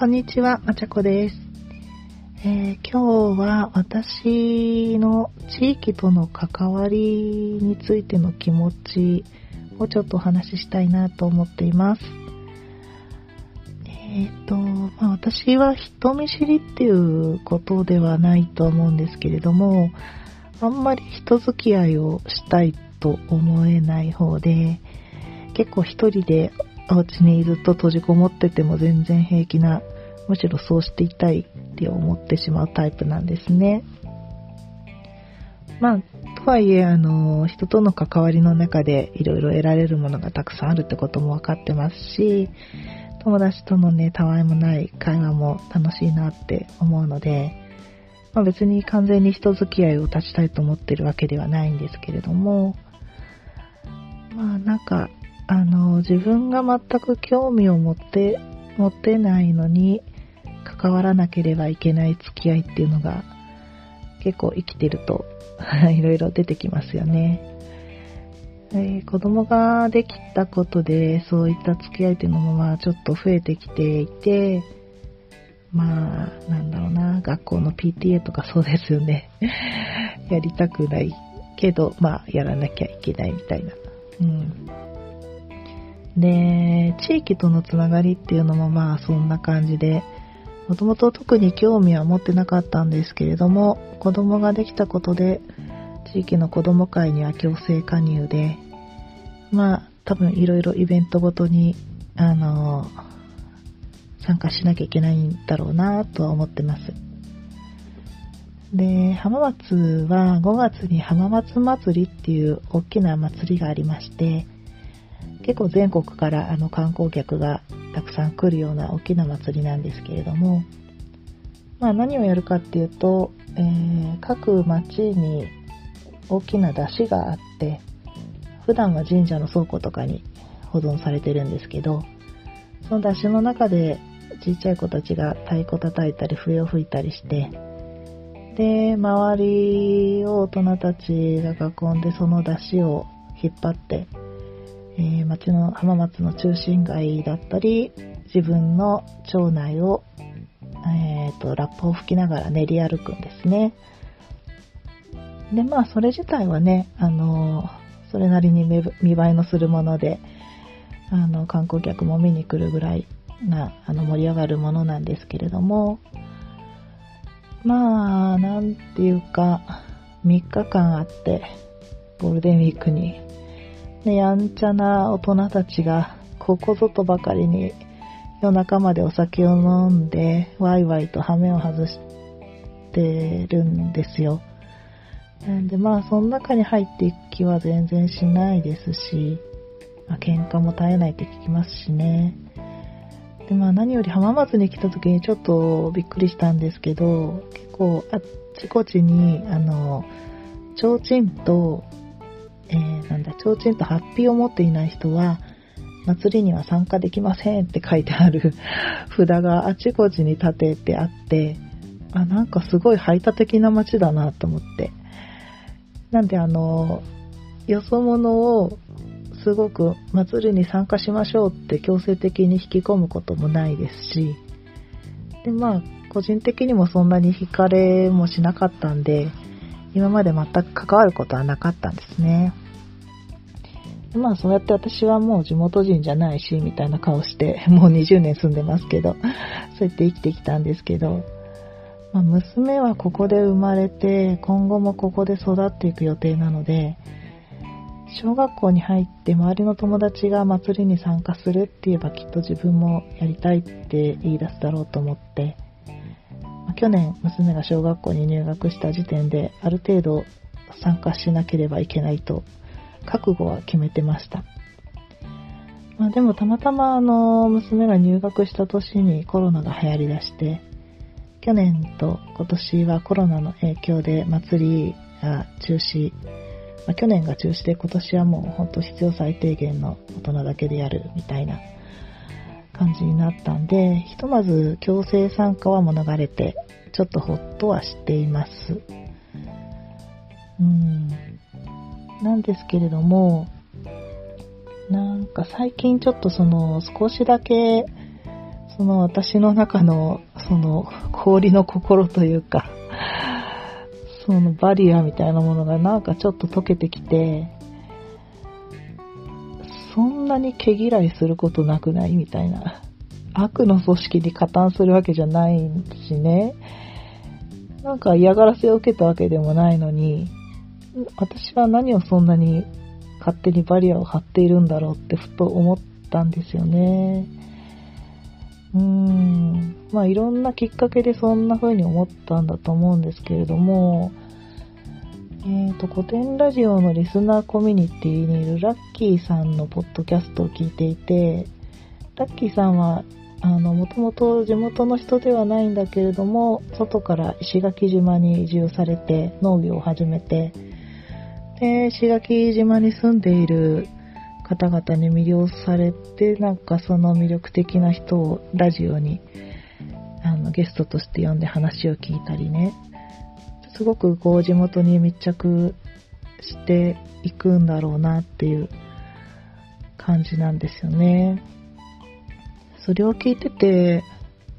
こんにちは、まちゃこです。えー今日は私の地域との関わりについての気持ちをちょっとお話ししたいなと思っています。えっ、と、まあ、私は人見知りっていうことではないと思うんですけれども、あんまり人付き合いをしたいと思えない方で、結構一人でお家にずっと閉じこもってても全然平気な、むしろそうしていたいって思ってしまうタイプなんですね。まあ、とはいえ、あの、人との関わりの中でいろいろ得られるものがたくさんあるってことも分かってますし、友達とのね、たわいもない会話も楽しいなって思うので、まあ、別に完全に人付き合いを断ちたいと思ってるわけではないんですけれども、まあなんか、あの、自分が全く興味を持って、持ってないのに、関わらなければいけない付き合いっていうのが、結構生きてると、いろいろ出てきますよね。えー子供ができたことで、そういった付き合いっていうのもまあちょっと増えてきていて、まあ、なんだろうな、学校の PTA とかそうですよね。やりたくないけど、まあ、やらなきゃいけないみたいな。うん。で、地域とのつながりっていうのもまあそんな感じで、もともと特に興味は持ってなかったんですけれども、子供ができたことで、地域の子供会には強制加入で、まあ多分いろいろイベントごとに、あの、参加しなきゃいけないんだろうなとは思ってます。で、浜松は5月に浜松祭りっていう大きな祭りがありまして、結構全国からあの観光客がたくさん来るような大きな祭りなんですけれども、まあ何をやるかっていうと、えー各町に大きな出汁があって、普段は神社の倉庫とかに保存されてるんですけど、その出汁の中でちっちゃい子たちが太鼓叩いたり笛を吹いたりして、で、周りを大人たちが囲んでその出汁を引っ張って、えー町の浜松の中心街だったり、自分の町内を、えーと、ラップを吹きながら練り歩くんですね。で、まあ、それ自体はね、あのーそれなりに見栄えのするもので、あの、観光客も見に来るぐらいな、あの、盛り上がるものなんですけれども、まあ、なんていうか、3日間あって、ゴールデンウィークに、やんちゃな大人たちが、ここぞとばかりに夜中までお酒を飲んで、ワイワイと羽目を外してるんですよ。でまあ、その中に入っていく気は全然しないですし、まあ、喧嘩も絶えないって聞きますしね。でまあ何より浜松に来た時にちょっとびっくりしたんですけど、結構あっちこっちに、あの、提灯と、えーなんだ、提灯とハッピーを持っていない人は、祭りには参加できませんって書いてある 札があちこちに立ててあって、あ、なんかすごい排他的な街だなと思って。なんであの、よそ者をすごく祭りに参加しましょうって強制的に引き込むこともないですし、で、まあ、個人的にもそんなに惹かれもしなかったんで、今まで全く関わることはなかったんですね。まあ、そうやって私はもう地元人じゃないし、みたいな顔して、もう20年住んでますけど、そうやって生きてきたんですけど、まあ、娘はここで生まれて、今後もここで育っていく予定なので、小学校に入って周りの友達が祭りに参加するって言えばきっと自分もやりたいって言い出すだろうと思って、ま去年娘が小学校に入学した時点である程度参加しなければいけないと覚悟は決めてました。まあでもたまたまあの娘が入学した年にコロナが流行り出して、去年と今年はコロナの影響で祭りが中止、まあ、去年が中止で今年はもう本当必要最低限の大人だけでやるみたいな感じになったんで、ひとまず強制参加は免れて、ちょっとほっとはしています。うん。なんですけれども、なんか最近ちょっとその少しだけ、その私の中の、その氷の心というか、そのバリアみたいなものがなんかちょっと溶けてきて、そんなに毛嫌いすることなくない？みたいな。悪の組織に加担するわけじゃないしね。なんか嫌がらせを受けたわけでもないのに、私は何をそんなに勝手にバリアを張っているんだろうってふと思ったんですよね。うーん。まあいろんなきっかけでそんな風に思ったんだと思うんですけれども、えーと、古典ラジオのリスナーコミュニティにいるラッキーさんのポッドキャストを聞いていて、ラッキーさんは、あの、もともと地元の人ではないんだけれども、外から石垣島に移住されて農業を始めて、で、石垣島に住んでいる方々に魅了されて、なんかその魅力的な人をラジオにあのゲストとして呼んで話を聞いたりね、すごくこう地元に密着していくんだろうなっていう感じなんですよね。それを聞いてて、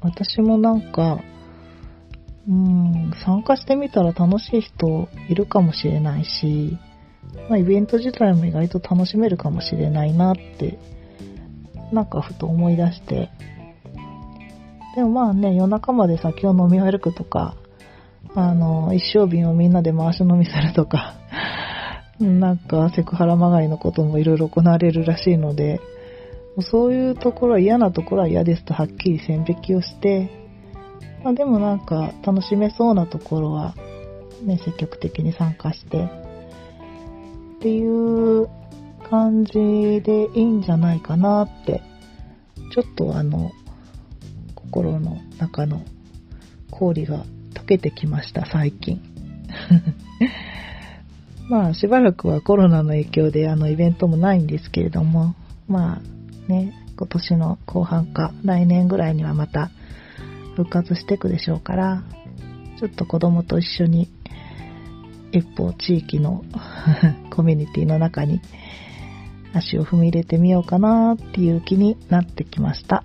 私もなんか、うん、参加してみたら楽しい人いるかもしれないし、まあ、イベント自体も意外と楽しめるかもしれないなって、なんかふと思い出して。でもまあね、夜中まで酒を飲み歩くとか、あの、一升瓶をみんなで回し飲みするとか、なんかセクハラまがいのこともいろいろ行われるらしいので、そういうところは嫌なところは嫌ですとはっきり線引きをして、まあ、でもなんか楽しめそうなところは、ね、積極的に参加して、っていう感じでいいんじゃないかなって、ちょっとあの、心の中の氷が溶けてきました、最近。まあ、しばらくはコロナの影響であのイベントもないんですけれども、まあね、今年の後半か来年ぐらいにはまた復活していくでしょうから、ちょっと子供と一緒に一歩地域の コミュニティの中に足を踏み入れてみようかなっていう気になってきました。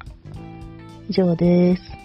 以上です。